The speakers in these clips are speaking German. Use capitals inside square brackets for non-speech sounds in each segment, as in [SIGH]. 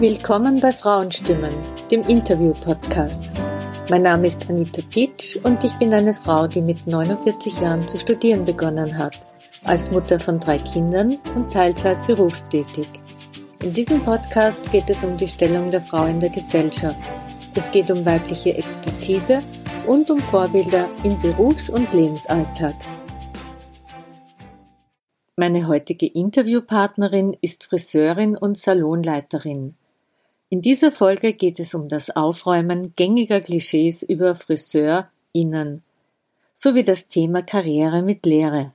Willkommen bei Frauenstimmen, dem Interview-Podcast. Mein Name ist Anita Pitsch und ich bin eine Frau, die mit 49 Jahren zu studieren begonnen hat, als Mutter von drei Kindern und Teilzeit berufstätig. In diesem Podcast geht es um die Stellung der Frau in der Gesellschaft. Es geht um weibliche Expertise und um Vorbilder im Berufs- und Lebensalltag. Meine heutige Interviewpartnerin ist Friseurin und Salonleiterin. In dieser Folge geht es um das Aufräumen gängiger Klischees über FriseurInnen sowie das Thema Karriere mit Lehre.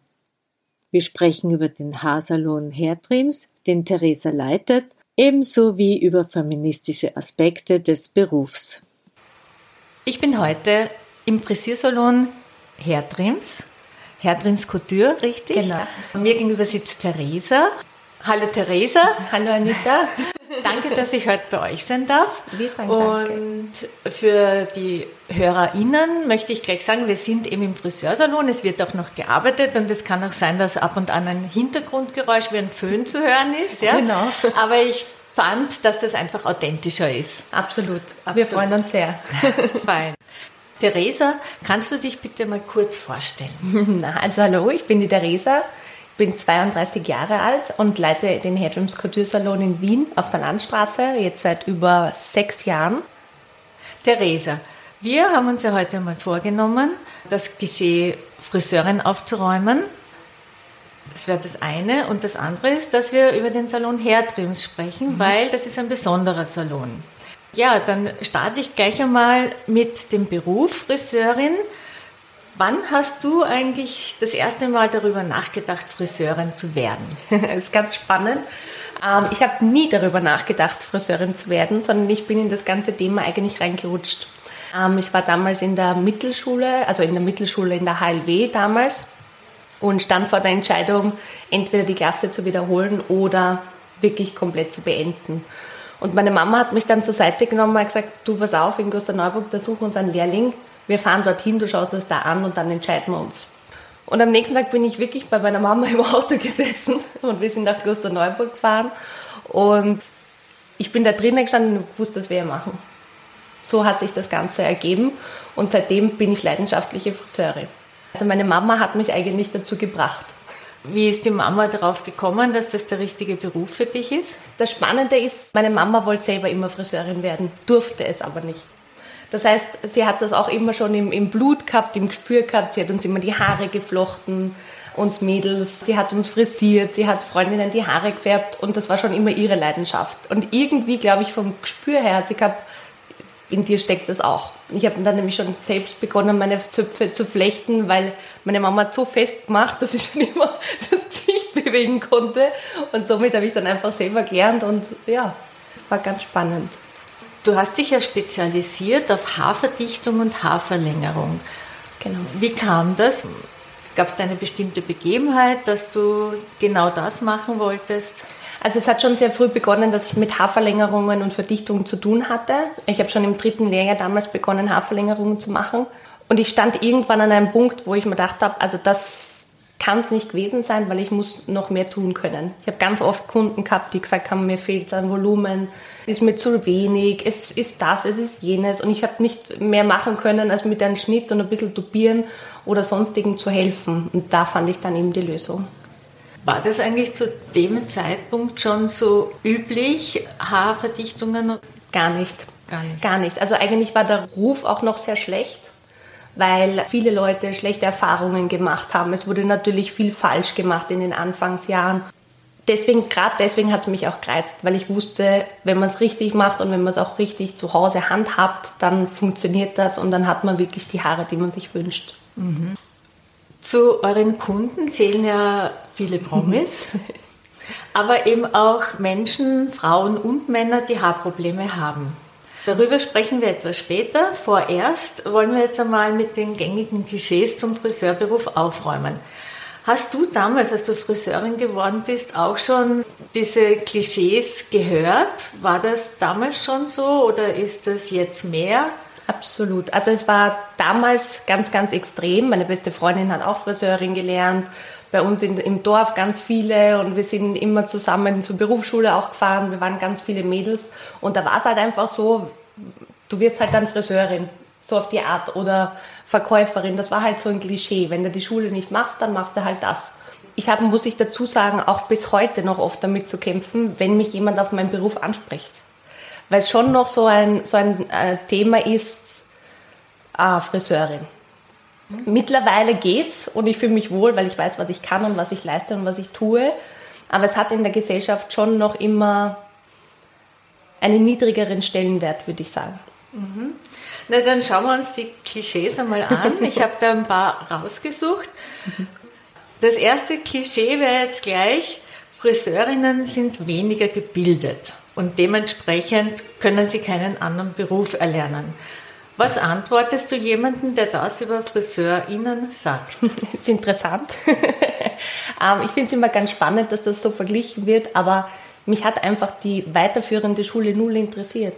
Wir sprechen über den Haarsalon Hairtrims, den Theresa leitet, ebenso wie über feministische Aspekte des Berufs. Ich bin heute im Frisiersalon Hairtrims Herdrims Couture, richtig? Genau. Mir gegenüber sitzt Theresa. Hallo Theresa. Hallo Anita. [LAUGHS] danke, dass ich heute bei euch sein darf. Wir sagen Und danke. für die HörerInnen möchte ich gleich sagen, wir sind eben im Friseursalon. Es wird auch noch gearbeitet und es kann auch sein, dass ab und an ein Hintergrundgeräusch wie ein Föhn zu hören ist. Ja? Genau. Aber ich fand, dass das einfach authentischer ist. Absolut. Absolut. Wir freuen uns sehr. [LAUGHS] Fein. Theresa, kannst du dich bitte mal kurz vorstellen? [LAUGHS] Na, also hallo, ich bin die Theresa, bin 32 Jahre alt und leite den Hairtrims Couture Salon in Wien auf der Landstraße, jetzt seit über sechs Jahren. Theresa, wir haben uns ja heute mal vorgenommen, das Klischee Friseurin aufzuräumen. Das wäre das eine. Und das andere ist, dass wir über den Salon Hairtrims sprechen, mhm. weil das ist ein besonderer Salon. Ja, dann starte ich gleich einmal mit dem Beruf Friseurin. Wann hast du eigentlich das erste Mal darüber nachgedacht, Friseurin zu werden? das [LAUGHS] ist ganz spannend. Ähm, ich habe nie darüber nachgedacht, Friseurin zu werden, sondern ich bin in das ganze Thema eigentlich reingerutscht. Ähm, ich war damals in der Mittelschule, also in der Mittelschule in der HLW damals und stand vor der Entscheidung, entweder die Klasse zu wiederholen oder wirklich komplett zu beenden. Und meine Mama hat mich dann zur Seite genommen und gesagt, du pass auf, in Neuburg, da suchen uns einen Lehrling. Wir fahren dorthin, du schaust uns da an und dann entscheiden wir uns. Und am nächsten Tag bin ich wirklich bei meiner Mama [LAUGHS] im Auto gesessen und wir sind nach Neuburg gefahren. Und ich bin da drinnen gestanden und wusste, das wir machen. So hat sich das Ganze ergeben und seitdem bin ich leidenschaftliche Friseurin. Also meine Mama hat mich eigentlich dazu gebracht. Wie ist die Mama darauf gekommen, dass das der richtige Beruf für dich ist? Das Spannende ist, meine Mama wollte selber immer Friseurin werden, durfte es aber nicht. Das heißt, sie hat das auch immer schon im, im Blut gehabt, im Gespür gehabt. Sie hat uns immer die Haare geflochten, uns Mädels. Sie hat uns frisiert, sie hat Freundinnen die Haare gefärbt und das war schon immer ihre Leidenschaft. Und irgendwie, glaube ich, vom Gespür her hat sie gehabt, in dir steckt das auch. Ich habe dann nämlich schon selbst begonnen, meine Zöpfe zu flechten, weil meine Mama hat so fest gemacht, dass ich [LAUGHS] schon immer das Gesicht bewegen konnte. Und somit habe ich dann einfach selber gelernt und ja, war ganz spannend. Du hast dich ja spezialisiert auf Haarverdichtung und Haarverlängerung. Genau. Wie kam das? Gab es eine bestimmte Begebenheit, dass du genau das machen wolltest? Also es hat schon sehr früh begonnen, dass ich mit Haarverlängerungen und Verdichtungen zu tun hatte. Ich habe schon im dritten Lehrjahr damals begonnen, Haarverlängerungen zu machen. Und ich stand irgendwann an einem Punkt, wo ich mir gedacht habe, also das kann es nicht gewesen sein, weil ich muss noch mehr tun können. Ich habe ganz oft Kunden gehabt, die gesagt haben, mir fehlt es an Volumen, es ist mir zu wenig, es ist das, es ist jenes. Und ich habe nicht mehr machen können, als mit einem Schnitt und ein bisschen tubieren oder sonstigen zu helfen. Und da fand ich dann eben die Lösung. War das eigentlich zu dem Zeitpunkt schon so üblich, Haarverdichtungen? Gar nicht. Gar nicht. Gar nicht. Also eigentlich war der Ruf auch noch sehr schlecht, weil viele Leute schlechte Erfahrungen gemacht haben. Es wurde natürlich viel falsch gemacht in den Anfangsjahren. Deswegen, gerade deswegen hat es mich auch gereizt, weil ich wusste, wenn man es richtig macht und wenn man es auch richtig zu Hause handhabt, dann funktioniert das und dann hat man wirklich die Haare, die man sich wünscht. Mhm. Zu euren Kunden zählen ja viele Promis, [LAUGHS] aber eben auch Menschen, Frauen und Männer, die Haarprobleme haben. Darüber sprechen wir etwas später. Vorerst wollen wir jetzt einmal mit den gängigen Klischees zum Friseurberuf aufräumen. Hast du damals, als du Friseurin geworden bist, auch schon diese Klischees gehört? War das damals schon so oder ist das jetzt mehr? Absolut. Also es war damals ganz, ganz extrem. Meine beste Freundin hat auch Friseurin gelernt. Bei uns in, im Dorf ganz viele und wir sind immer zusammen zur Berufsschule auch gefahren. Wir waren ganz viele Mädels und da war es halt einfach so, du wirst halt dann Friseurin, so auf die Art oder Verkäuferin. Das war halt so ein Klischee. Wenn du die Schule nicht machst, dann machst du halt das. Ich habe, muss ich dazu sagen, auch bis heute noch oft damit zu kämpfen, wenn mich jemand auf meinen Beruf anspricht. Weil es schon noch so ein, so ein äh, Thema ist, ah, Friseurin. Mittlerweile geht's und ich fühle mich wohl, weil ich weiß, was ich kann und was ich leiste und was ich tue. Aber es hat in der Gesellschaft schon noch immer einen niedrigeren Stellenwert, würde ich sagen. Mhm. Na, dann schauen wir uns die Klischees einmal an. Ich habe da ein paar rausgesucht. Das erste Klischee wäre jetzt gleich, Friseurinnen sind weniger gebildet und dementsprechend können sie keinen anderen Beruf erlernen. Was antwortest du jemandem, der das über FriseurInnen sagt? Das [LAUGHS] ist interessant. [LAUGHS] Ähm, ich finde es immer ganz spannend, dass das so verglichen wird, aber mich hat einfach die weiterführende Schule null interessiert.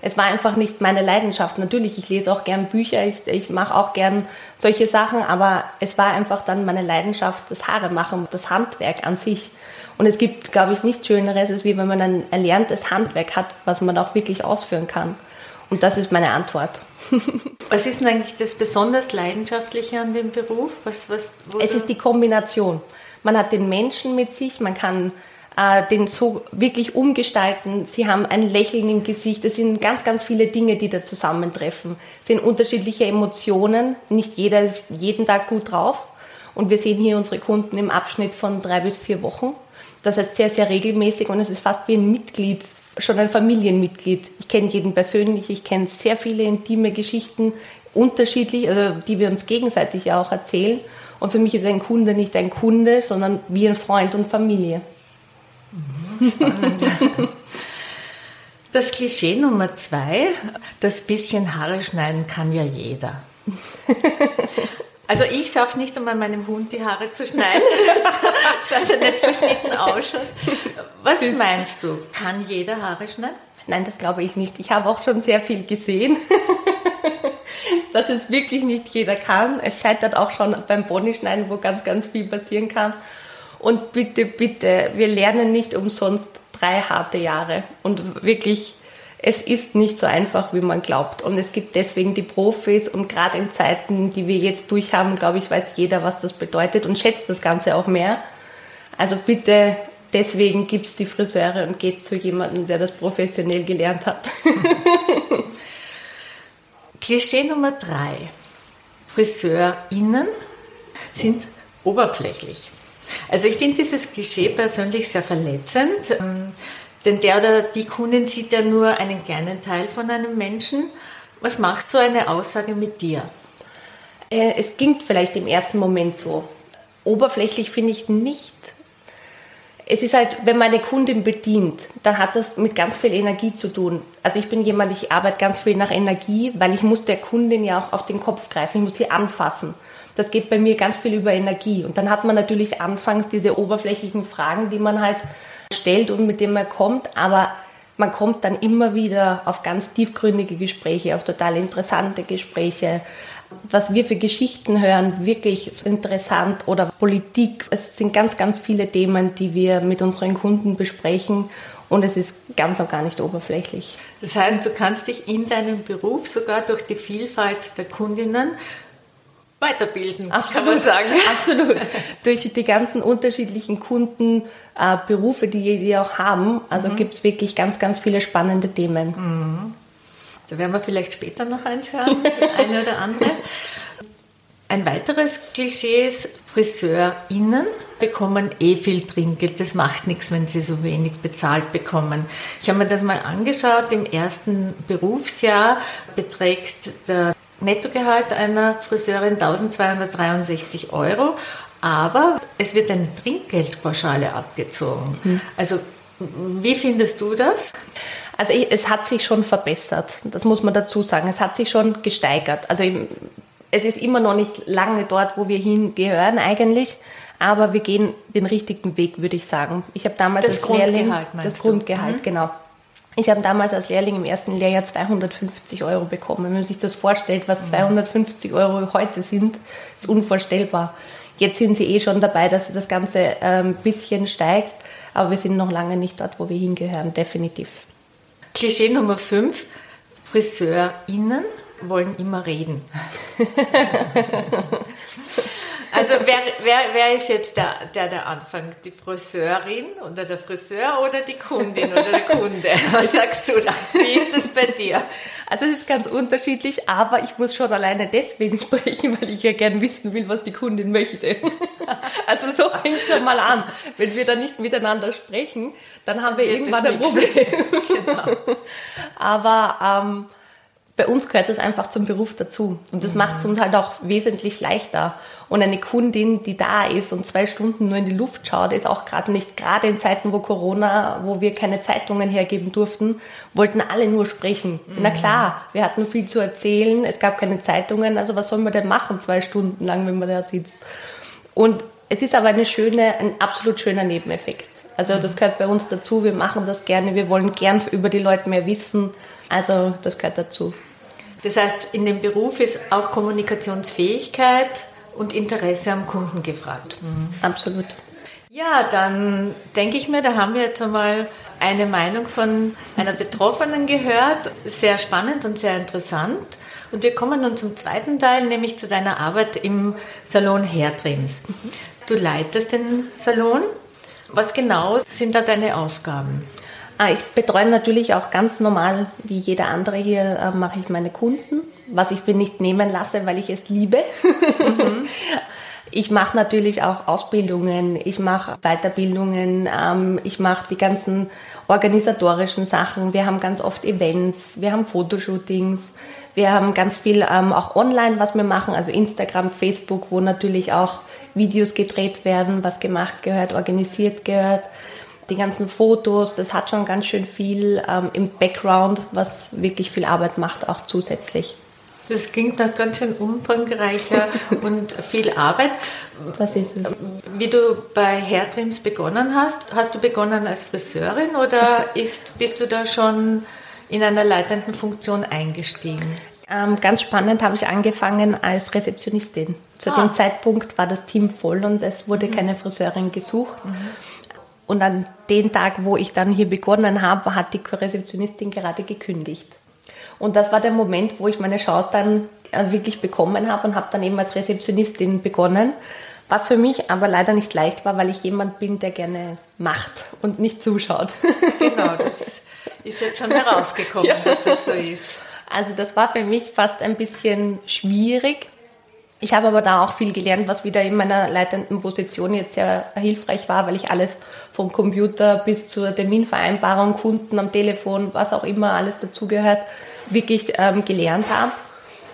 Es war einfach nicht meine Leidenschaft. Natürlich, ich lese auch gern Bücher, ich, ich mache auch gern solche Sachen, aber es war einfach dann meine Leidenschaft, das Haare machen, das Handwerk an sich. Und es gibt, glaube ich, nichts Schöneres, als wie wenn man ein erlerntes Handwerk hat, was man auch wirklich ausführen kann. Und das ist meine Antwort. [LAUGHS] was ist denn eigentlich das besonders Leidenschaftliche an dem Beruf? Was, was, es ist die Kombination. Man hat den Menschen mit sich, man kann äh, den so wirklich umgestalten. Sie haben ein Lächeln im Gesicht. Es sind ganz, ganz viele Dinge, die da zusammentreffen. Es sind unterschiedliche Emotionen. Nicht jeder ist jeden Tag gut drauf. Und wir sehen hier unsere Kunden im Abschnitt von drei bis vier Wochen. Das heißt sehr, sehr regelmäßig und es ist fast wie ein Mitglied, schon ein Familienmitglied. Ich kenne jeden persönlich, ich kenne sehr viele intime Geschichten, unterschiedlich, also die wir uns gegenseitig ja auch erzählen. Und für mich ist ein Kunde nicht ein Kunde, sondern wie ein Freund und Familie. Spannend. [LAUGHS] Das Klischee Nummer zwei, das bisschen Haare schneiden kann ja jeder. [LAUGHS] Also ich schaffe es nicht einmal meinem Hund die Haare zu schneiden, [LAUGHS] dass er nicht verschnitten ausschaut. Was meinst du? Kann jeder Haare schneiden? Nein, das glaube ich nicht. Ich habe auch schon sehr viel gesehen, [LAUGHS] dass es wirklich nicht jeder kann. Es scheitert auch schon beim Ponyschneiden, wo ganz, ganz viel passieren kann. Und bitte, bitte, wir lernen nicht umsonst drei harte Jahre. Und wirklich, es ist nicht so einfach, wie man glaubt. Und es gibt deswegen die Profis und gerade in Zeiten, die wir jetzt durchhaben, glaube ich, weiß jeder, was das bedeutet und schätzt das Ganze auch mehr. Also bitte, deswegen gibt es die Friseure und geht zu jemandem, der das professionell gelernt hat. [LAUGHS] Klischee Nummer drei. FriseurInnen sind oberflächlich. Also ich finde dieses Klischee persönlich sehr verletzend, ähm, denn der oder die Kundin sieht ja nur einen kleinen Teil von einem Menschen. Was macht so eine Aussage mit dir? Äh, es klingt vielleicht im ersten Moment so. Oberflächlich finde ich nicht. Es ist halt, wenn meine Kundin bedient, dann hat das mit ganz viel Energie zu tun. Also ich bin jemand, ich arbeite ganz viel nach Energie, weil ich muss der Kundin ja auch auf den Kopf greifen, ich muss sie anfassen das geht bei mir ganz viel über Energie. Und dann hat man natürlich anfangs diese oberflächlichen Fragen, die man halt stellt und mit denen man kommt, aber man kommt dann immer wieder auf ganz tiefgründige Gespräche, auf total interessante Gespräche. Was wir für Geschichten hören, wirklich so interessant oder Politik. Es sind ganz, ganz viele Themen, die wir mit unseren Kunden besprechen und es ist ganz und gar nicht oberflächlich. Das heißt, du kannst dich in deinem Beruf sogar durch die Vielfalt der Kundinnen weiterbilden, Absolut. kann man sagen. Absolut. [LAUGHS] Durch die ganzen unterschiedlichen Kundenberufe, äh, die die auch haben, also mhm. gibt es wirklich ganz, ganz viele spannende Themen. Mhm. Da werden wir vielleicht später noch eins hören, [LAUGHS] das eine oder andere. Ein weiteres Klischee ist, FriseurInnen bekommen eh viel Trinkgeld. Das macht nichts, wenn sie so wenig bezahlt bekommen. Ich habe mir das mal angeschaut. Im ersten Berufsjahr beträgt der Nettogehalt einer Friseurin 1263 Euro, aber es wird eine Trinkgeldpauschale abgezogen. Mhm. Also wie findest du das? Also es hat sich schon verbessert, das muss man dazu sagen. Es hat sich schon gesteigert. Also es ist immer noch nicht lange dort, wo wir hingehören eigentlich, aber wir gehen den richtigen Weg, würde ich sagen. Ich habe damals das als Lehrling das Grundgehalt, mhm. genau. Ich habe damals als Lehrling im ersten Lehrjahr 250 Euro bekommen. Wenn man sich das vorstellt, was 250 Euro heute sind, ist unvorstellbar. Jetzt sind sie eh schon dabei, dass das Ganze ein ähm, bisschen steigt, aber wir sind noch lange nicht dort, wo wir hingehören, definitiv. Klischee Nummer 5, FriseurInnen wollen immer reden. [LAUGHS] Also wer, wer, wer ist jetzt der, der, der Anfang? Die Friseurin oder der Friseur oder die Kundin oder der Kunde? [LAUGHS] Was sagst du da? Wie ist das bei dir? Also es ist ganz unterschiedlich, aber ich muss schon alleine deswegen [LAUGHS] sprechen, weil ich ja gern wissen will, was die Kundin möchte. [LAUGHS] Also so fängt es schon mal an. Wenn wir da nicht miteinander sprechen, dann haben wir Wird irgendwann ein Problem. Genau. Aber ähm, bei uns gehört das einfach zum Beruf dazu. Und das mhm. macht es uns halt auch wesentlich leichter. Und eine Kundin, die da ist und zwei Stunden nur in die Luft schaut, ist auch gerade nicht, gerade in Zeiten, wo Corona, wo wir keine Zeitungen hergeben durften, wollten alle nur sprechen. Mhm. Na klar, wir hatten viel zu erzählen, es gab keine Zeitungen, also was soll man denn machen zwei Stunden lang, wenn man da sitzt? Und es ist aber eine schöne, ein absolut schöner Nebeneffekt. Also das gehört bei uns dazu, wir machen das gerne, wir wollen gern über die Leute mehr wissen. Also das gehört dazu. Das heißt, in dem Beruf ist auch Kommunikationsfähigkeit und Interesse am Kunden gefragt. Mhm. Absolut. Ja, dann denke ich mir, da haben wir jetzt einmal eine Meinung von einer Betroffenen gehört. Sehr spannend und sehr interessant. Und wir kommen nun zum zweiten Teil, nämlich zu deiner Arbeit im Salon Hairtrims. Du leitest den Salon. Was genau sind da deine Aufgaben? Ah, ich betreue natürlich auch ganz normal, wie jeder andere hier, äh, mache ich meine Kunden, was ich mir nicht nehmen lasse, weil ich es liebe. Mhm. [LAUGHS] Ich mache natürlich auch Ausbildungen, ich mache Weiterbildungen, ähm, ich mache die ganzen organisatorischen Sachen. Wir haben ganz oft Events, wir haben Fotoshootings, wir haben ganz viel ähm, auch online, was wir machen, also Instagram, Facebook, wo natürlich auch Videos gedreht werden, was gemacht gehört, organisiert gehört die ganzen Fotos, das hat schon ganz schön viel ähm, im Background, was wirklich viel Arbeit macht, auch zusätzlich. Das klingt nach ganz schön umfangreicher [LAUGHS] und viel Arbeit. Das ist es. Wie du bei Hairtrims begonnen hast, hast du begonnen als Friseurin oder [LAUGHS] ist, bist du da schon in einer leitenden Funktion eingestiegen? Ähm, ganz spannend habe ich angefangen als Rezeptionistin. Zu ah. dem Zeitpunkt war das Team voll und es wurde mhm. keine Friseurin gesucht. Mhm. Und an den Tag, wo ich dann hier begonnen habe, hat die Rezeptionistin gerade gekündigt. Und das war der Moment, wo ich meine Chance dann äh, wirklich bekommen habe und habe dann eben als Rezeptionistin begonnen. Was für mich aber leider nicht leicht war, weil ich jemand bin, der gerne macht und nicht zuschaut. [LAUGHS] Genau, [LAUGHS] das ist jetzt schon herausgekommen, ja. dass das so ist. Also das war für mich fast ein bisschen schwierig, ich habe aber da auch viel gelernt, was wieder in meiner leitenden Position jetzt sehr hilfreich war, weil ich alles vom Computer bis zur Terminvereinbarung, Kunden am Telefon, was auch immer alles dazugehört, wirklich ähm, gelernt habe.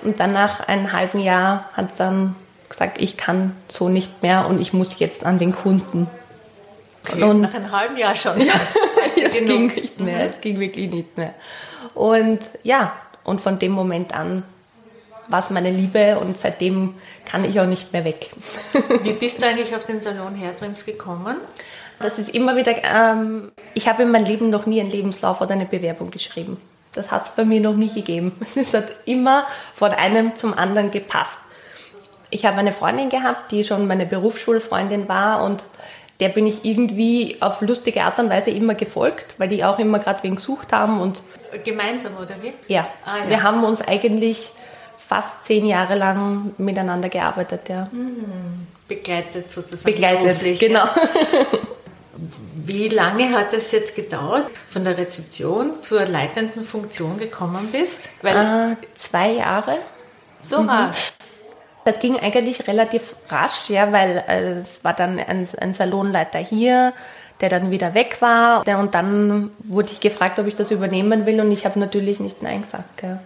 Und dann nach einem halben Jahr hat dann gesagt, ich kann so nicht mehr und ich muss jetzt an den Kunden. Okay, und nach einem halben Jahr schon. [LAUGHS] Ja, es ging nicht mehr, mhm. es ging wirklich nicht mehr. Und ja, und von dem Moment an war es meine Liebe und seitdem kann ich auch nicht mehr weg. Wie bist du eigentlich auf den Salon Hairtrims gekommen? Das ist immer wieder, ähm, ich habe in meinem Leben noch nie einen Lebenslauf oder eine Bewerbung geschrieben. Das hat es bei mir noch nie gegeben. [LAUGHS] Es hat immer von einem zum anderen gepasst. Ich habe eine Freundin gehabt, die schon meine Berufsschulfreundin war und der bin ich irgendwie auf lustige Art und Weise immer gefolgt, weil die auch immer gerade wen gesucht haben und gemeinsam oder wie? Ja. Ah, ja. Wir haben uns eigentlich fast zehn Jahre lang miteinander gearbeitet, ja. Mhm. Begleitet sozusagen. Begleitet, genau. [LAUGHS] Wie lange hat es jetzt gedauert, von der Rezeption zur leitenden Funktion gekommen bist? Äh, zwei Jahre. So mhm. rasch. Das ging eigentlich relativ rasch, ja, weil äh, es war dann ein, ein, Salonleiter hier, der dann wieder weg war. Und dann wurde ich gefragt, ob ich das übernehmen will und ich habe natürlich nicht Nein gesagt. Ja.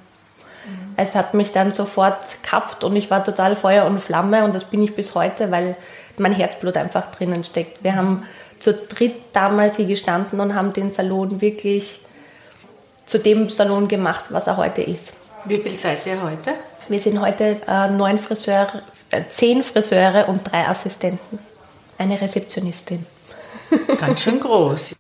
Es hat mich dann sofort gehabt und ich war total Feuer und Flamme und das bin ich bis heute, weil mein Herzblut einfach drinnen steckt. Wir haben zu dritt damals hier gestanden und haben den Salon wirklich zu dem Salon gemacht, was er heute ist. Wie viel seid ihr heute? Wir sind heute äh, neun Friseure, äh, zehn Friseure und drei Assistenten. Eine Rezeptionistin. [LAUGHS] Ganz schön groß.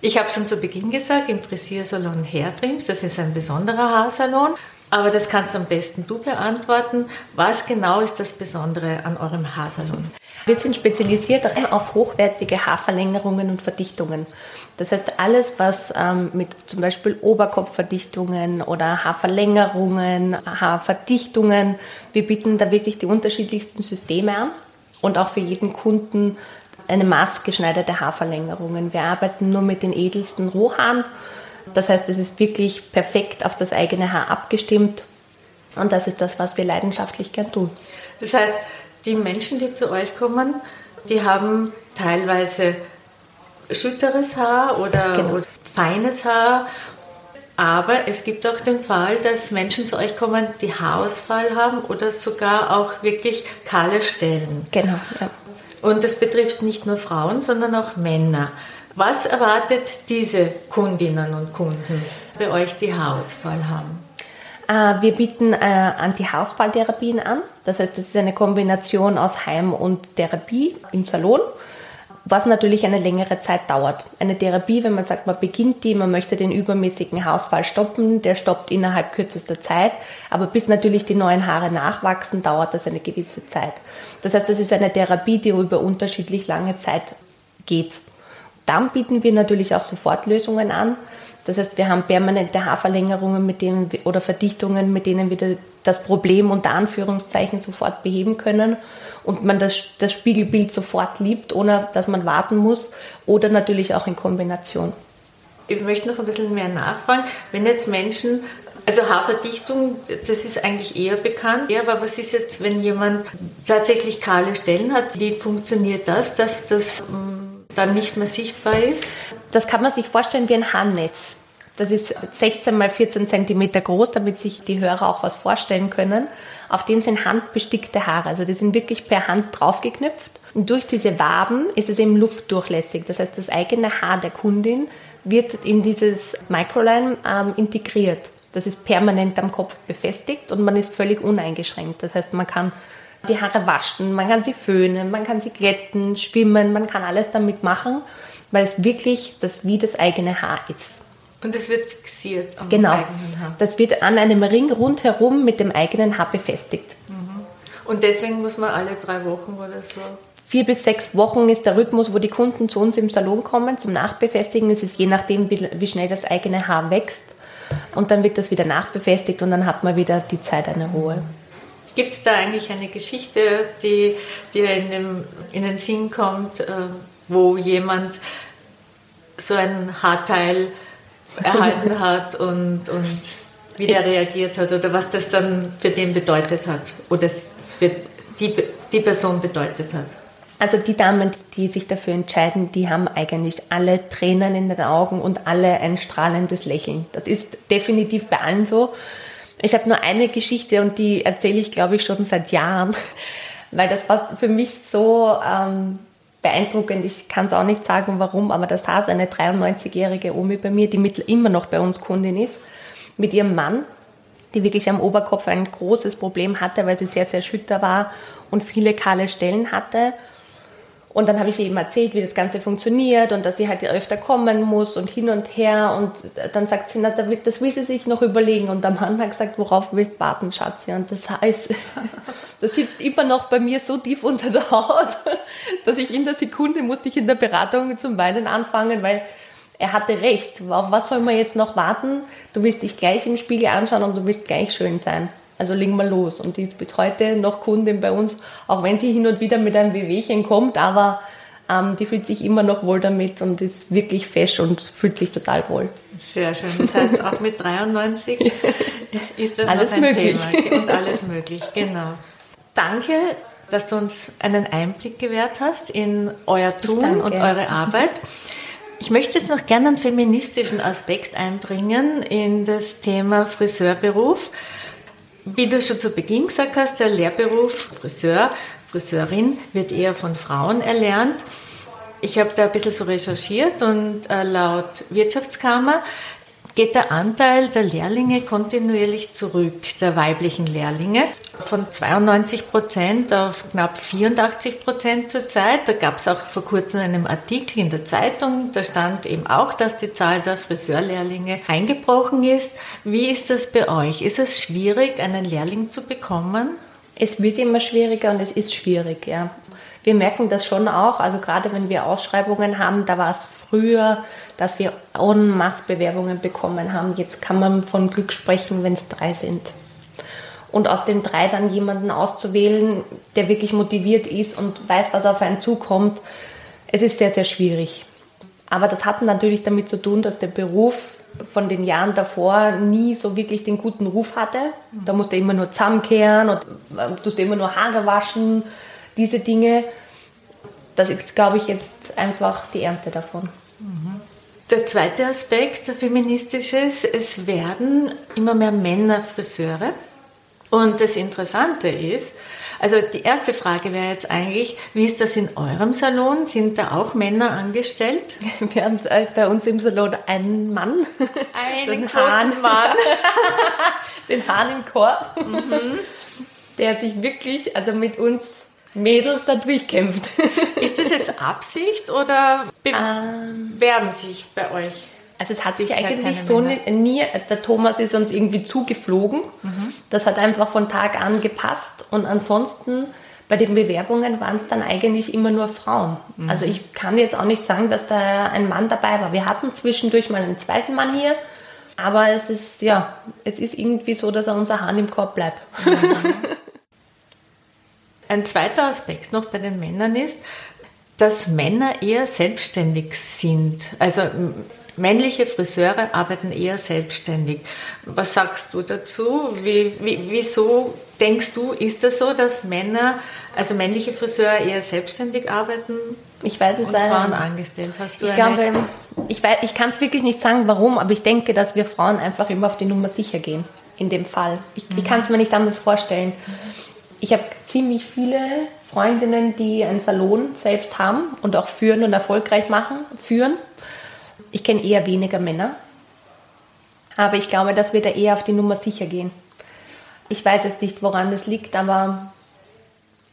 Ich habe schon zu Beginn gesagt, im Frisiersalon Hairtrims, das ist ein besonderer Haarsalon. Aber das kannst du am besten du beantworten. Was genau ist das Besondere an eurem Haarsalon? Wir sind spezialisiert auf hochwertige Haarverlängerungen und Verdichtungen. Das heißt, alles, was ähm, mit zum Beispiel Oberkopfverdichtungen oder Haarverlängerungen, Haarverdichtungen, wir bieten da wirklich die unterschiedlichsten Systeme an und auch für jeden Kunden eine maßgeschneiderte Haarverlängerungen. Wir arbeiten nur mit den edelsten Rohhaaren. Das heißt, es ist wirklich perfekt auf das eigene Haar abgestimmt. Und das ist das, was wir leidenschaftlich gern tun. Das heißt, die Menschen, die zu euch kommen, die haben teilweise schütteres Haar oder, genau. oder feines Haar. Aber es gibt auch den Fall, dass Menschen zu euch kommen, die Haarausfall haben oder sogar auch wirklich kahle Stellen. Genau, ja. Und das betrifft nicht nur Frauen, sondern auch Männer. Was erwartet diese Kundinnen und Kunden bei euch, die Haarausfall haben? Äh, wir bieten äh, Anti-Haarausfalltherapien an. Das heißt, das ist eine Kombination aus Heim- und Therapie im Salon, was natürlich eine längere Zeit dauert. Eine Therapie, wenn man sagt, man beginnt die, man möchte den übermäßigen Haarausfall stoppen, der stoppt innerhalb kürzester Zeit. Aber bis natürlich die neuen Haare nachwachsen, dauert das eine gewisse Zeit. Das heißt, das ist eine Therapie, die über unterschiedlich lange Zeit geht. Dann bieten wir natürlich auch Sofortlösungen an. Das heißt, wir haben permanente Haarverlängerungen mit denen, oder Verdichtungen, mit denen wir das Problem unter Anführungszeichen sofort beheben können und man das, das Spiegelbild sofort liebt, ohne dass man warten muss oder natürlich auch in Kombination. Ich möchte noch ein bisschen mehr nachfragen. Wenn jetzt Menschen, also Haarverdichtung, das ist eigentlich eher bekannt, aber was ist jetzt, wenn jemand tatsächlich kahle Stellen hat? Wie funktioniert das, dass das ähm, dann nicht mehr sichtbar ist? Das kann man sich vorstellen wie ein Haarnetz. Das ist 16 mal 14 cm groß, damit sich die Hörer auch was vorstellen können. Auf denen sind handbestickte Haare, also die sind wirklich per Hand draufgeknüpft. Und durch diese Waben ist es eben luftdurchlässig. Das heißt, das eigene Haar der Kundin wird in dieses Microline ähm, integriert. Das ist permanent am Kopf befestigt und man ist völlig uneingeschränkt. Das heißt, man kann die Haare waschen, man kann sie föhnen, man kann sie glätten, schwimmen, man kann alles damit machen weil es wirklich das wie das eigene Haar ist. Und es wird fixiert am genau. eigenen Haar. Das wird an einem Ring rundherum mit dem eigenen Haar befestigt. Mhm. Und deswegen muss man alle drei Wochen oder so Vier bis sechs Wochen ist der Rhythmus, wo die Kunden zu uns im Salon kommen zum Nachbefestigen. Es ist je nachdem, wie, wie, schnell das eigene Haar wächst. Und dann wird das wieder nachbefestigt und dann hat man wieder die Zeit eine Ruhe. Gibt es da eigentlich eine Geschichte, die dir in, in den Sinn kommt, äh, wo jemand so ein Haarteil erhalten [LAUGHS] hat und, und wie der reagiert hat oder was das dann für den bedeutet hat oder für die, die Person bedeutet hat. Also die Damen, die sich dafür entscheiden, die haben eigentlich alle Tränen in den Augen und alle ein strahlendes Lächeln. Das ist definitiv bei allen so. Ich habe nur eine Geschichte und die erzähle ich, glaube ich, schon seit Jahren, [LAUGHS] weil das war für mich so ähm, beeindruckend. Ich kann es auch nicht sagen, warum, aber da saß eine 93-jährige Omi bei mir, die mit, immer noch bei uns Kundin ist, mit ihrem Mann, die wirklich am Oberkopf ein großes Problem hatte, weil sie sehr, sehr schütter war und viele kahle Stellen hatte. Und dann habe ich ihr eben erzählt, wie das Ganze funktioniert und dass sie halt öfter kommen muss und hin und her. Und dann sagt sie, na, das will sie sich noch überlegen. Und der Mann hat gesagt, worauf willst du warten, Schatzi? Und das heißt, [LAUGHS] das sitzt immer noch bei mir so tief unter der Haut, [LAUGHS] dass ich in der Sekunde musste ich in der Beratung zum Weinen anfangen, weil er hatte recht. Auf was soll man jetzt noch warten? Du willst dich gleich im Spiegel anschauen und du willst gleich schön sein. Also legen wir los. Und die ist bis heute noch Kundin bei uns, auch wenn sie hin und wieder mit einem Wehwehchen kommt, aber ähm, die fühlt sich immer noch wohl damit und ist wirklich fesch und fühlt sich total wohl. Sehr schön. Das heißt, auch mit 93 [LAUGHS] ist das alles noch ein möglich. Thema und alles möglich, genau. Danke, dass du uns einen Einblick gewährt hast in euer Tun und eure Arbeit. Ich möchte jetzt noch gerne einen feministischen Aspekt einbringen in das Thema Friseurberuf. Wie du schon zu Beginn gesagt hast, der Lehrberuf Friseur, Friseurin wird eher von Frauen erlernt. Ich habe da ein bisschen so recherchiert und äh, laut Wirtschaftskammer geht der Anteil der Lehrlinge kontinuierlich zurück, der weiblichen Lehrlinge, von 92 Prozent auf knapp 84 Prozent zurzeit. Da gab es auch vor kurzem einen Artikel in der Zeitung, da stand eben auch, dass die Zahl der Friseurlehrlinge eingebrochen ist. Wie ist das bei euch? Ist es schwierig, einen Lehrling zu bekommen? Es wird immer schwieriger und es ist schwierig, ja. Wir merken das schon auch, also gerade wenn wir Ausschreibungen haben, da war es früher, dass wir en masse Bewerbungen bekommen haben. Jetzt kann man von Glück sprechen, wenn es drei sind. Und aus den drei dann jemanden auszuwählen, der wirklich motiviert ist und weiß, was auf einen zukommt, es ist sehr, sehr schwierig. Aber das hat natürlich damit zu tun, dass der Beruf von den Jahren davor nie so wirklich den guten Ruf hatte. Da musste immer nur zusammenkehren und äh, musste immer nur Haare waschen diese Dinge, das ist, glaube ich, jetzt einfach die Ernte davon. Der zweite Aspekt, der feministische, ist, es werden immer mehr Männer Friseure. Und das Interessante ist, also die erste Frage wäre jetzt eigentlich, wie ist das in eurem Salon? Sind da auch Männer angestellt? [LAUGHS] Wir haben äh, bei uns im Salon einen Mann. Einen Hahn. Mann. [LAUGHS] Den Hahn im Korb. Mhm. Der sich wirklich, also mit uns Mädels da durchkämpft. [LAUGHS] Ist das jetzt Absicht oder bewerben ähm, sich bei euch? Also es hat sich eigentlich so nie, der Thomas ist uns irgendwie zugeflogen. Mhm. Das hat einfach von Tag an gepasst und ansonsten bei den Bewerbungen waren es dann eigentlich immer nur Frauen. Mhm. Also ich kann jetzt auch nicht sagen, dass da ein Mann dabei war. Wir hatten zwischendurch mal einen zweiten Mann hier, aber es ist ja, es ist irgendwie so, dass er unser Hahn im Korb bleibt. Mhm. [LAUGHS] Ein zweiter Aspekt noch bei den Männern ist, dass Männer eher selbstständig sind. Also männliche Friseure arbeiten eher selbstständig. Was sagst du dazu? Wie, wie, wieso denkst du, ist das so, dass Männer, also männliche Friseure eher selbstständig arbeiten? Ich weiß es und Frauen angestellt. Hast du ich glaube, ich, ich kann es wirklich nicht sagen, warum, aber ich denke, dass wir Frauen einfach immer auf die Nummer sicher gehen. In dem Fall. Ich, mhm. ich kann es mir nicht anders vorstellen. Mhm ich habe ziemlich viele Freundinnen, die einen Salon selbst haben und auch führen und erfolgreich machen, führen. Ich kenne eher weniger Männer, aber ich glaube, dass wir da eher auf die Nummer sicher gehen. Ich weiß jetzt nicht, woran das liegt, aber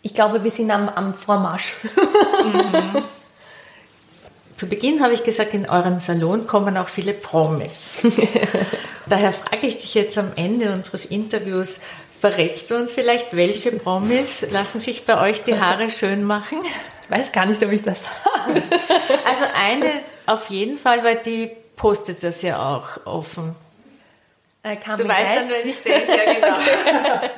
ich glaube, wir sind am, am Vormarsch. Mhm. Zu Beginn habe ich gesagt, in euren Salon kommen auch viele Promis. [LAUGHS] Daher frage ich dich jetzt am Ende unseres Interviews, Verrätst du uns vielleicht, welche Promis lassen sich bei euch die Haare schön machen? Ich weiß gar nicht, ob ich das sage. Also eine auf jeden Fall, weil die postet das ja auch offen. Äh, du weißt dann, wenn ich denke, ja genau.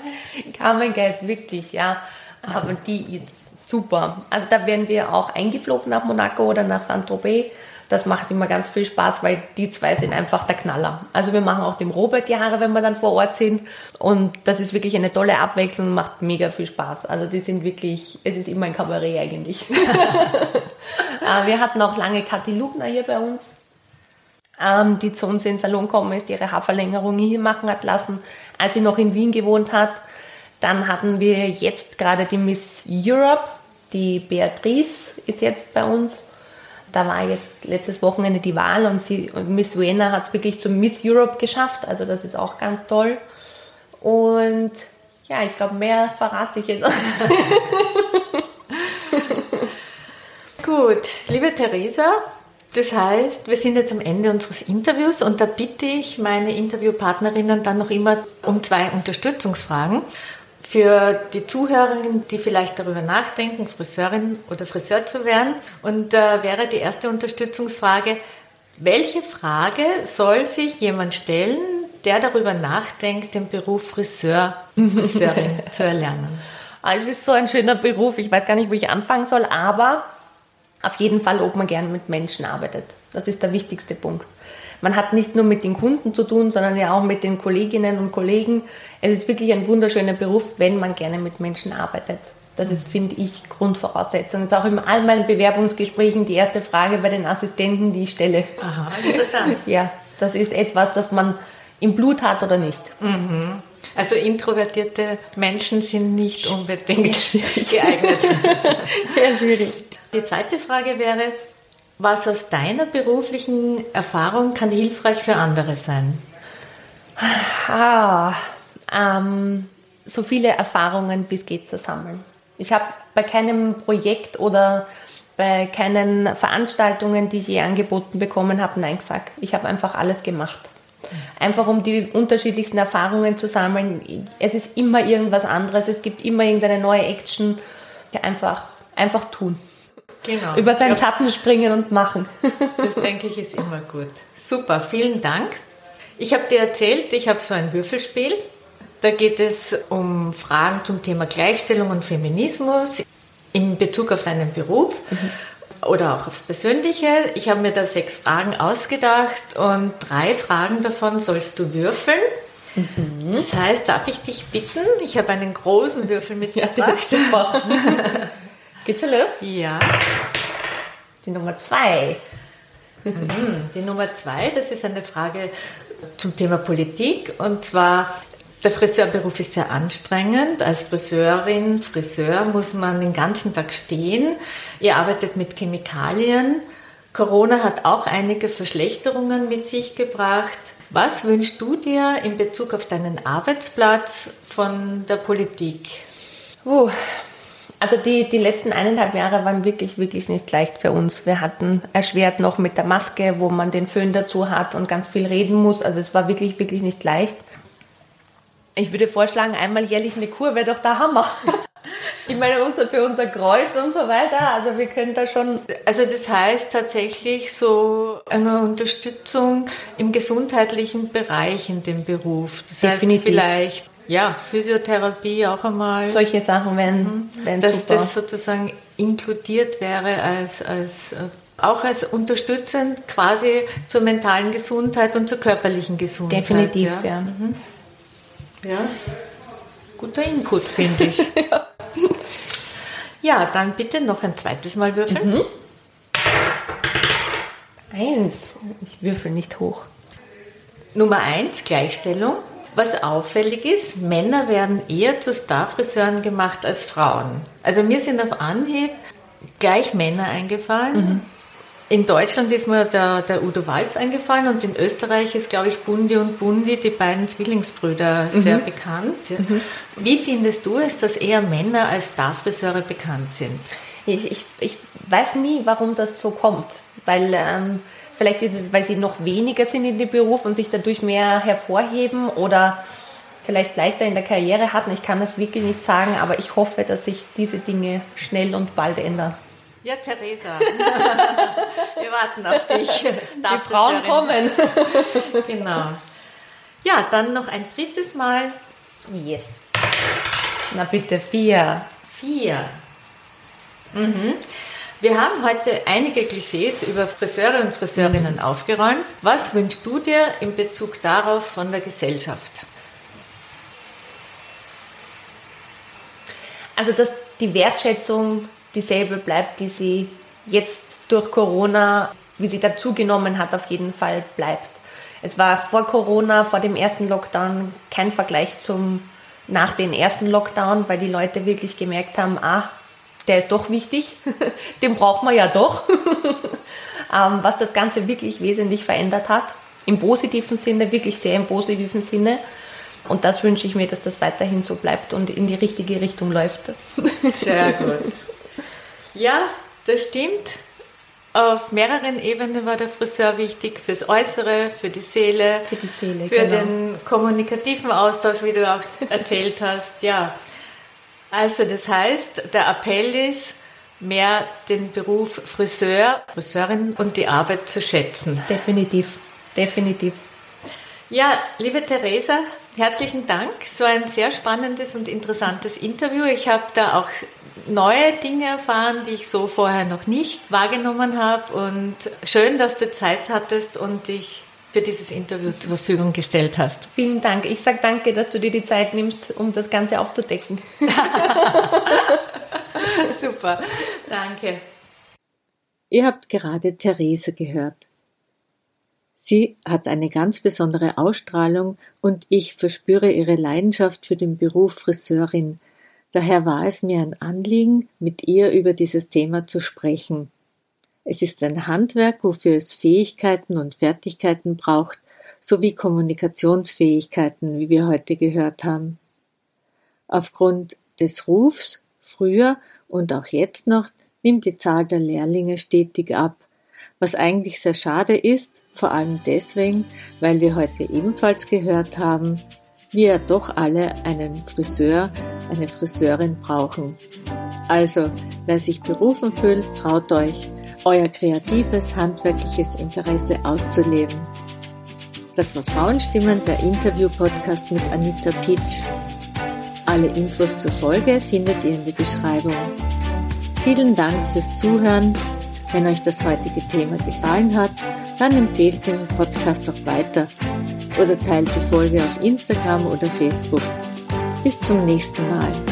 [LAUGHS] Carmen Geis, wirklich, ja. Aber die ist super. Also da werden wir auch eingeflogen nach Monaco oder nach Saint-Tropez das macht immer ganz viel Spaß, weil die zwei sind einfach der Knaller. Also wir machen auch dem Robert die Haare, wenn wir dann vor Ort sind. Und das ist wirklich eine tolle Abwechslung und macht mega viel Spaß. Also die sind wirklich, es ist immer ein Kabarett eigentlich. [LAUGHS] Äh, wir hatten auch lange Kathi Lugner hier bei uns, ähm, die zu uns in den Salon kommen ist, ihre Haarverlängerung hier machen hat lassen, als sie noch in Wien gewohnt hat. Dann hatten wir jetzt gerade die Miss Europe, die Beatrice ist jetzt bei uns da war jetzt letztes Wochenende die Wahl und, sie, Miss Vienna hat es wirklich zum Miss Europe geschafft. Also das ist auch ganz toll. Und ja, ich glaube, mehr verrate ich jetzt. [LAUGHS] Gut, liebe Theresa, das heißt, wir sind jetzt am Ende unseres Interviews und da bitte ich meine Interviewpartnerinnen dann noch immer um zwei Unterstützungsfragen für die Zuhörerinnen, die vielleicht darüber nachdenken, Friseurin oder Friseur zu werden. Und da äh, wäre die erste Unterstützungsfrage, welche Frage soll sich jemand stellen, der darüber nachdenkt, den Beruf Friseur, Friseurin [LAUGHS] zu erlernen? Also es ist so ein schöner Beruf, ich weiß gar nicht, wo ich anfangen soll, aber auf jeden Fall, ob man gerne mit Menschen arbeitet. Das ist der wichtigste Punkt man hat nicht nur mit den Kunden zu tun, sondern ja auch mit den Kolleginnen und Kollegen. Es ist wirklich ein wunderschöner Beruf, wenn man gerne mit Menschen arbeitet. Das ist, finde ich, Grundvoraussetzung. Das ist auch in all meinen Bewerbungsgesprächen die erste Frage bei den Assistenten, die ich stelle. Aha, interessant. [LAUGHS] ja, das ist etwas, das man im Blut hat oder nicht. Mhm. Also introvertierte Menschen sind nicht unbedingt [LAUGHS] geeignet. [LAUGHS] Sehr schwierig. Die zweite Frage wäre, Was aus deiner beruflichen Erfahrung kann hilfreich für andere sein? Ah, ähm, so viele Erfahrungen, bis geht zu sammeln. Ich habe bei keinem Projekt oder bei keinen Veranstaltungen, die ich je angeboten bekommen habe, Nein gesagt. Ich habe einfach alles gemacht. Einfach um die unterschiedlichsten Erfahrungen zu sammeln. Es ist immer irgendwas anderes, es gibt immer irgendeine neue Action. Einfach, einfach tun. Genau. Über seinen Schatten springen und machen. [LAUGHS] Das denke ich ist immer gut. Super, vielen Dank. Ich habe dir erzählt, ich habe so ein Würfelspiel. Da geht es um Fragen zum Thema Gleichstellung und Feminismus in Bezug auf deinen Beruf mhm. oder auch aufs Persönliche. Ich habe mir da sechs Fragen ausgedacht und drei Fragen davon sollst du würfeln. Mhm. Das heißt, darf ich dich bitten? Ich habe einen großen Würfel mitgebracht. Ja, super. [LAUGHS] Geht's los? Ja. Die Nummer zwei. Mhm. Die Nummer zwei, das ist eine Frage zum Thema Politik. Und zwar, der Friseurberuf ist sehr anstrengend. Als Friseurin, Friseur muss man den ganzen Tag stehen. Ihr arbeitet mit Chemikalien. Corona hat auch einige Verschlechterungen mit sich gebracht. Was wünschst du dir in Bezug auf deinen Arbeitsplatz von der Politik? Uh, also die, die letzten eineinhalb Jahre waren wirklich, wirklich nicht leicht für uns. Wir hatten erschwert noch mit der Maske, wo man den Föhn dazu hat und ganz viel reden muss. Also es war wirklich, wirklich nicht leicht. Ich würde vorschlagen, einmal jährlich eine Kur wäre doch der Hammer. [LAUGHS] Ich meine, unser, für unser Kreuz und so weiter, also wir können da schon. Also das heißt tatsächlich so eine Unterstützung im gesundheitlichen Bereich in dem Beruf. Das Definitiv. heißt vielleicht ja, Physiotherapie auch einmal. Solche Sachen wären, mhm. wären Dass super. das sozusagen inkludiert wäre als, als äh, auch als unterstützend quasi zur mentalen Gesundheit und zur körperlichen Gesundheit. Definitiv, ja. Ja, mhm. ja. guter Input, finde ich. [LAUGHS] ja. ja. dann bitte noch ein zweites Mal würfeln. Mhm. Eins. Ich würfel nicht hoch. Nummer eins, Gleichstellung. Was auffällig ist, Männer werden eher zu Starfriseuren gemacht als Frauen. Also mir sind auf Anhieb gleich Männer eingefallen. Mhm. In Deutschland ist mir der, der, Udo Walz eingefallen und in Österreich ist, glaube ich, Bundi und Bundi, die beiden Zwillingsbrüder, mhm. sehr bekannt. Mhm. Wie findest du es, dass eher Männer als Starfriseure bekannt sind? Ich, ich, ich weiß nie, warum das so kommt, weil ähm, Vielleicht ist es, weil sie noch weniger sind in dem Beruf und sich dadurch mehr hervorheben oder vielleicht leichter in der Karriere hatten. Ich kann das wirklich nicht sagen, aber ich hoffe, dass sich diese Dinge schnell und bald ändern. Ja, Theresa, wir warten auf dich. Die Frauen kommen. genau. Ja, dann noch ein drittes Mal. Yes. Na bitte, vier. Vier. Mhm. Wir haben heute einige Klischees über Friseure und Friseurinnen aufgeräumt. Was wünschst du dir in Bezug darauf von der Gesellschaft? Also, dass die Wertschätzung dieselbe bleibt, die sie jetzt durch Corona, wie sie dazugenommen hat, auf jeden Fall bleibt. Es war vor Corona, vor dem ersten Lockdown, kein Vergleich zum nach dem ersten Lockdown, weil die Leute wirklich gemerkt haben, ah, der ist doch wichtig, [LAUGHS] den braucht man ja doch, [LAUGHS] ähm, was das Ganze wirklich wesentlich verändert hat. Im positiven Sinne, wirklich sehr im positiven Sinne. Und das wünsche ich mir, dass das weiterhin so bleibt und in die richtige Richtung läuft. [LAUGHS] Sehr gut. Ja, das stimmt. Auf mehreren Ebenen war der Friseur wichtig fürs Äußere, für die Seele, für, die Seele, für genau. den kommunikativen Austausch, wie du auch erzählt hast. Ja, also das heißt, der Appell ist, mehr den Beruf Friseur, Friseurin und die Arbeit zu schätzen. Definitiv, definitiv. Ja, liebe Theresa, herzlichen Dank. So ein sehr spannendes und interessantes Interview. Ich habe da auch neue Dinge erfahren, die ich so vorher noch nicht wahrgenommen habe. Und schön, dass du Zeit hattest und dich für dieses Interview zur Verfügung gestellt hast. Vielen Dank. Ich sage danke, dass du dir die Zeit nimmst, um das Ganze aufzudecken. [LAUGHS] Super, danke. Ihr habt gerade Therese gehört. Sie hat eine ganz besondere Ausstrahlung und ich verspüre ihre Leidenschaft für den Beruf Friseurin. Daher war es mir ein Anliegen, mit ihr über dieses Thema zu sprechen. Es ist ein Handwerk, wofür es Fähigkeiten und Fertigkeiten braucht, sowie Kommunikationsfähigkeiten, wie wir heute gehört haben. Aufgrund des Rufs früher und auch jetzt noch nimmt die Zahl der Lehrlinge stetig ab, was eigentlich sehr schade ist, vor allem deswegen, weil wir heute ebenfalls gehört haben, wir doch alle einen Friseur, eine Friseurin brauchen. Also, wer sich berufen fühlt, traut euch, euer kreatives, handwerkliches Interesse auszuleben. Das war Frauenstimmen, der Interview-Podcast mit Anita Pitsch. Alle Infos zur Folge findet ihr in der Beschreibung. Vielen Dank fürs Zuhören. Wenn euch das heutige Thema gefallen hat, dann empfehlt den Podcast auch weiter oder teilt die Folge auf Instagram oder Facebook. Bis zum nächsten Mal.